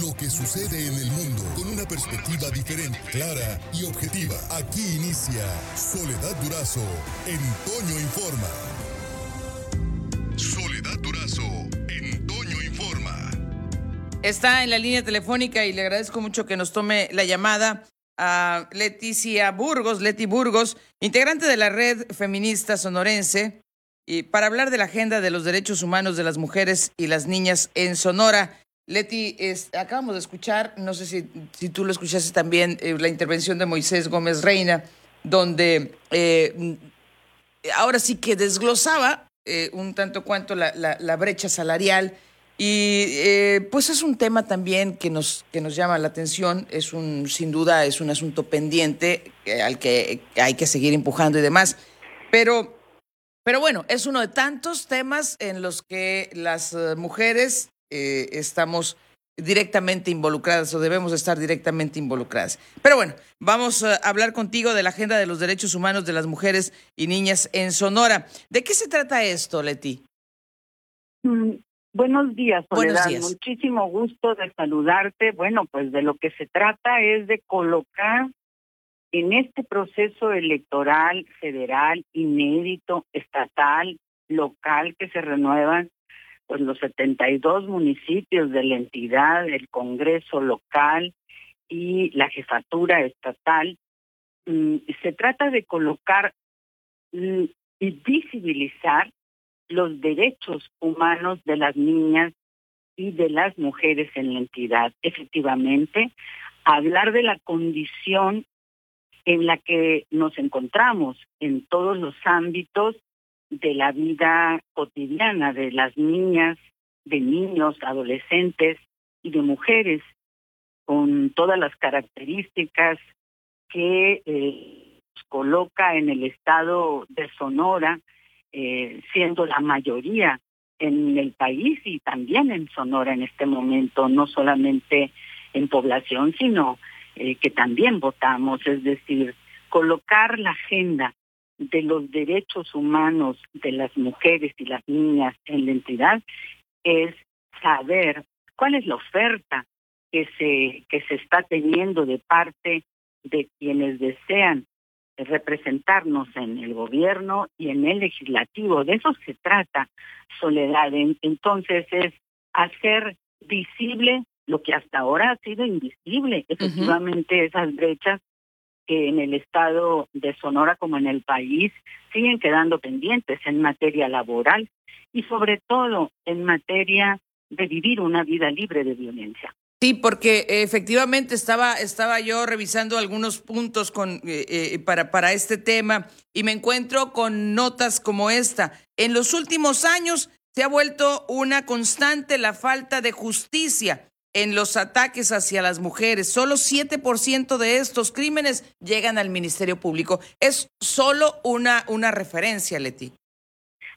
lo que sucede en el mundo con una perspectiva diferente, clara y objetiva. Aquí inicia Soledad Durazo en Toño Informa. Soledad Durazo en Informa. Está en la línea telefónica y le agradezco mucho que nos tome la llamada a Leticia Burgos, Leti Burgos, integrante de la red feminista sonorense, y para hablar de la agenda de los derechos humanos de las mujeres y las niñas en Sonora. Leti, acabamos de escuchar, no sé si, tú lo escuchaste también, eh, la intervención de Moisés Gómez Reina, donde eh, ahora sí que desglosaba eh, un tanto cuanto la, la, brecha salarial. Y pues es un tema también que nos, que nos llama la atención, es un, sin duda es un asunto pendiente al que hay que seguir empujando y demás, pero pero bueno, es uno de tantos temas en los que las mujeres eh, estamos directamente involucradas o debemos estar directamente involucradas. Pero bueno, vamos a hablar contigo de la agenda de los derechos humanos de las mujeres y niñas en Sonora. ¿De qué se trata esto, Leti? Mm, buenos días, Soledad. Buenos días. Muchísimo gusto de saludarte. Bueno, pues de lo que se trata es de colocar en este proceso electoral federal, inédito, estatal, local, que se renuevan pues los 72 municipios de la entidad, el Congreso local y la jefatura estatal, mm, se trata de colocar mm, y visibilizar los derechos humanos de las niñas y de las mujeres en la entidad. Efectivamente, hablar de la condición en la que nos encontramos en todos los ámbitos de la vida cotidiana de las niñas, de niños, adolescentes y de mujeres, con todas las características que eh, coloca en el estado de Sonora, eh, siendo la mayoría en el país y también en Sonora en este momento, no solamente en población, sino eh, que también votamos, es decir, colocar la agenda de los derechos humanos de las mujeres y las niñas en la entidad es saber cuál es la oferta que se que se está teniendo de parte de quienes desean representarnos en el gobierno y en el legislativo. De eso se trata, Soledad. Entonces es hacer visible lo que hasta ahora ha sido invisible, efectivamente esas brechas que en el estado de Sonora como en el país siguen quedando pendientes en materia laboral y sobre todo en materia de vivir una vida libre de violencia. Sí, porque efectivamente estaba, estaba yo revisando algunos puntos con, eh, eh, para, para este tema y me encuentro con notas como esta. En los últimos años se ha vuelto una constante la falta de justicia en los ataques hacia las mujeres. Solo 7% de estos crímenes llegan al Ministerio Público. Es solo una, una referencia, Leti.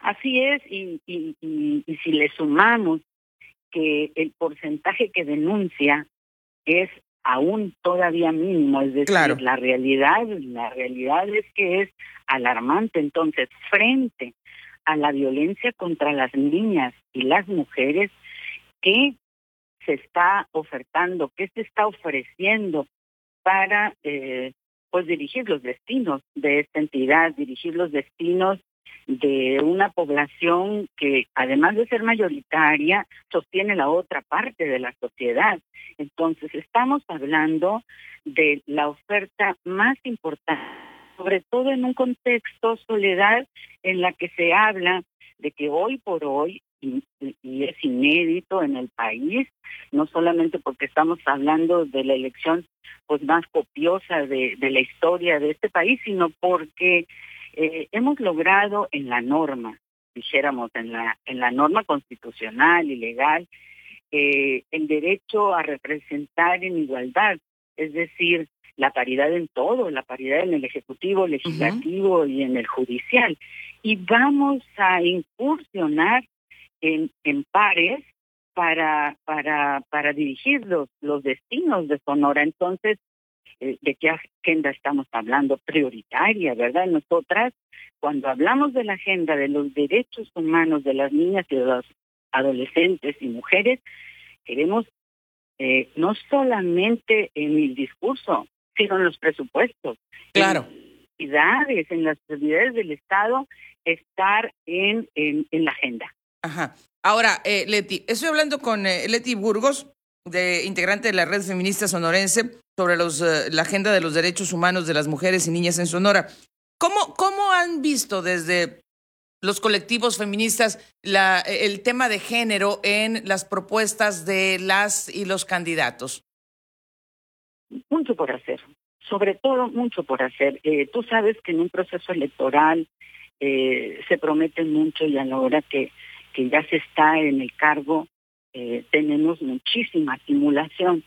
Así es, y, y, y, si le sumamos que el porcentaje que denuncia es aún todavía mínimo, es decir, la realidad, la realidad es que es alarmante. Entonces, frente a la violencia contra las niñas y las mujeres, que se está ofertando, qué se está ofreciendo para eh, pues dirigir los destinos de esta entidad, dirigir los destinos de una población que además de ser mayoritaria sostiene la otra parte de la sociedad. Entonces estamos hablando de la oferta más importante, sobre todo en un contexto soledad en la que se habla de que hoy por hoy y, es inédito en el país, no solamente porque estamos hablando de la elección pues más copiosa de, de la historia de este país, sino porque eh, hemos logrado en la norma, dijéramos, en la, en la norma constitucional y legal, eh, el derecho a representar en igualdad, es decir, la paridad en todo, la paridad en el ejecutivo, legislativo y en el judicial. Y vamos a incursionar en, en pares para, para, para dirigir los, los destinos de Sonora. Entonces, eh, ¿de qué agenda estamos hablando? Prioritaria, ¿verdad? Nosotras, cuando hablamos de la agenda de los derechos humanos de las niñas y de los adolescentes y mujeres, queremos eh, no solamente en el discurso, sino en los presupuestos. Claro. En las en las prioridades del Estado, estar en, en, la agenda. Ajá. Ahora, eh, Leti, estoy hablando con eh, Leti Burgos, de integrante de la Red Feminista Sonorense, sobre los, eh, la agenda de los derechos humanos de las mujeres y niñas en Sonora. ¿Cómo, cómo han visto desde los colectivos feministas el tema de género en las propuestas de las y los candidatos? Mucho por hacer, sobre todo mucho por hacer. Eh, tú sabes que en un proceso electoral eh, se promete mucho y a la hora que, que ya se está en el cargo eh, tenemos muchísima simulación.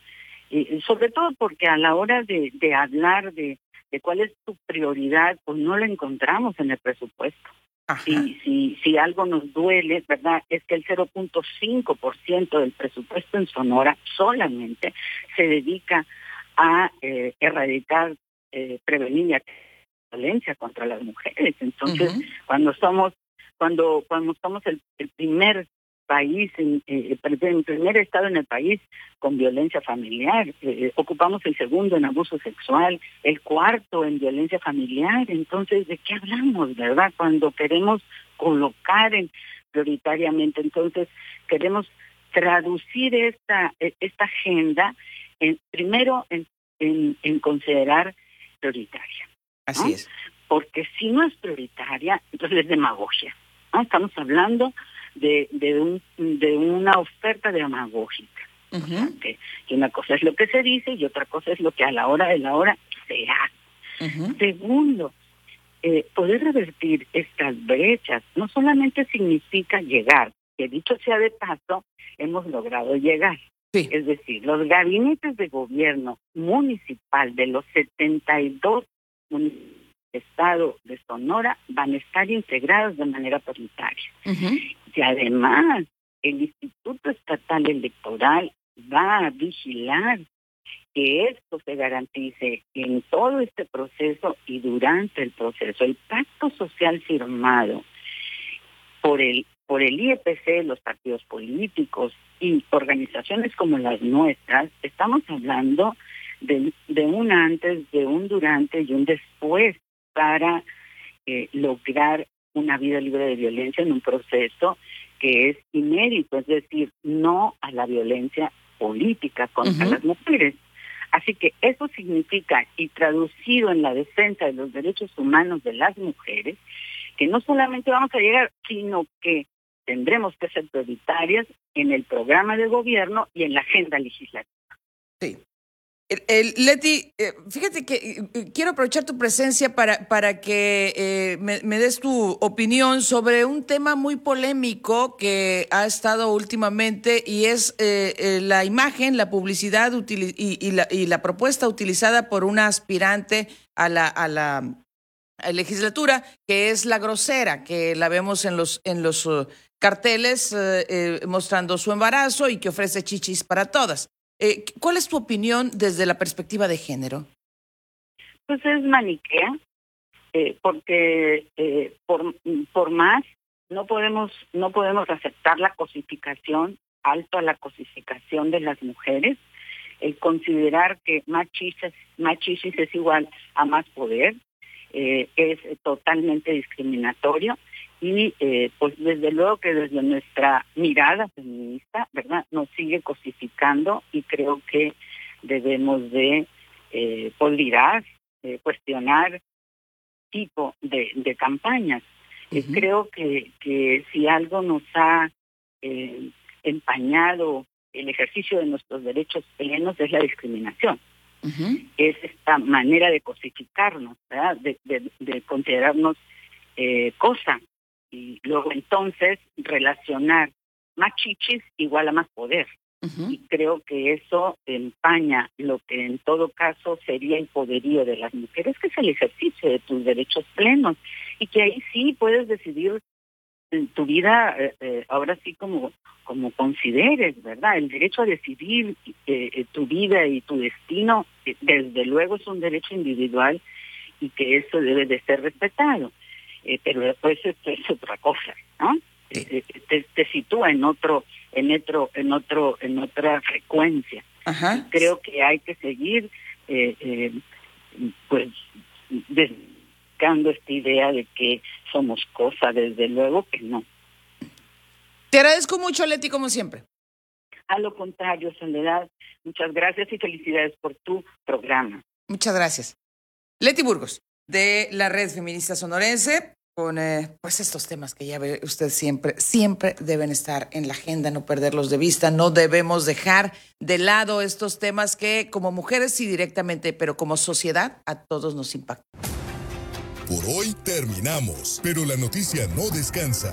sobre todo porque a la hora de, de hablar de, de cuál es tu prioridad, pues no la encontramos en el presupuesto. Si, si, si algo nos duele, ¿verdad? Es que el 0.5% del presupuesto en Sonora solamente se dedica a eh, erradicar, eh, prevenir la violencia contra las mujeres. Entonces, cuando somos, cuando, cuando somos el, el primer país, en, eh, el primer estado en el país con violencia familiar, eh, ocupamos el segundo en abuso sexual, el cuarto en violencia familiar, entonces, ¿de qué hablamos, verdad? Cuando queremos colocar en, prioritariamente, entonces, queremos traducir esta, e, esta agenda en, primero en, en, considerar prioritaria. Así es. Porque si no es prioritaria, entonces es demagogia. ¿No? Estamos hablando de, de, un, de una oferta demagógica. que, una cosa es lo que se dice y otra cosa es lo que a la hora de la hora se hace. Segundo, eh, poder revertir estas brechas no solamente significa llegar, que dicho sea de paso, hemos logrado llegar. Es decir, los gabinetes de gobierno municipal de los 72 municipios Estado de Sonora van a estar integrados de manera paritaria. Y además, el Instituto Estatal Electoral va a vigilar que esto se garantice en todo este proceso y durante el proceso. El pacto social firmado por el por el IEPC, los partidos políticos y organizaciones como las nuestras, estamos hablando de, de un antes, de un durante y un después para eh, lograr una vida libre de violencia en un proceso que es inédito, es decir, no a la violencia política contra las mujeres. Así que eso significa, y traducido en la defensa de los derechos humanos de las mujeres, que no solamente vamos a llegar, sino que tendremos que ser prioritarias en el programa de gobierno y en la agenda legislativa. Sí, Leti, eh, fíjate que eh, quiero aprovechar tu presencia para, para que eh, me, des tu opinión sobre un tema muy polémico que ha estado últimamente y es la imagen, la publicidad y, la, y, la, propuesta utilizada por una aspirante a la, a la legislatura, que es la grosera, que la vemos en los, en los carteles mostrando su embarazo y que ofrece chichis para todas. Eh, ¿Cuál es tu opinión desde la perspectiva de género? Pues es maniquea, eh, porque eh, por, por más no podemos no podemos aceptar la cosificación alto a la cosificación de las mujeres, el considerar que machistas machistas es igual a más poder es totalmente discriminatorio y eh, pues desde luego que desde nuestra mirada feminista, ¿verdad? Nos sigue cosificando y creo que debemos de eh, eh cuestionar tipo de, de campañas. Eh, creo que, que si algo nos ha eh, empañado el ejercicio de nuestros derechos plenos es la discriminación. Es esta manera de cosificarnos, ¿verdad? De, de, de considerarnos eh, cosa y luego entonces relacionar más chichis igual a más poder. Y creo que eso empaña lo que en todo caso sería el poderío de las mujeres, que es el ejercicio de tus derechos plenos y que ahí sí puedes decidir tu vida eh, eh, ahora sí como como consideres, ¿verdad? El derecho a decidir eh, tu vida y tu destino, desde luego es un derecho individual y que eso debe de ser respetado. Eh, pero después esto es otra cosa, ¿no? Eh, eh, te, te, sitúa en otro, en otro, en otro, en otra frecuencia. Creo que hay que seguir, eh, eh, pues, buscando esta idea de que somos cosa, desde luego que no. Te agradezco mucho, Leti, como siempre. A lo contrario, Soledad, muchas gracias y felicidades por tu programa. Muchas gracias. Leti Burgos, de la Red Feminista Sonorense, con eh, pues estos temas que ya ve usted siempre, siempre deben estar en la agenda, no perderlos de vista, no debemos dejar de lado estos temas que como mujeres sí directamente, pero como sociedad a todos nos impactan. Por hoy terminamos, pero la noticia no descansa.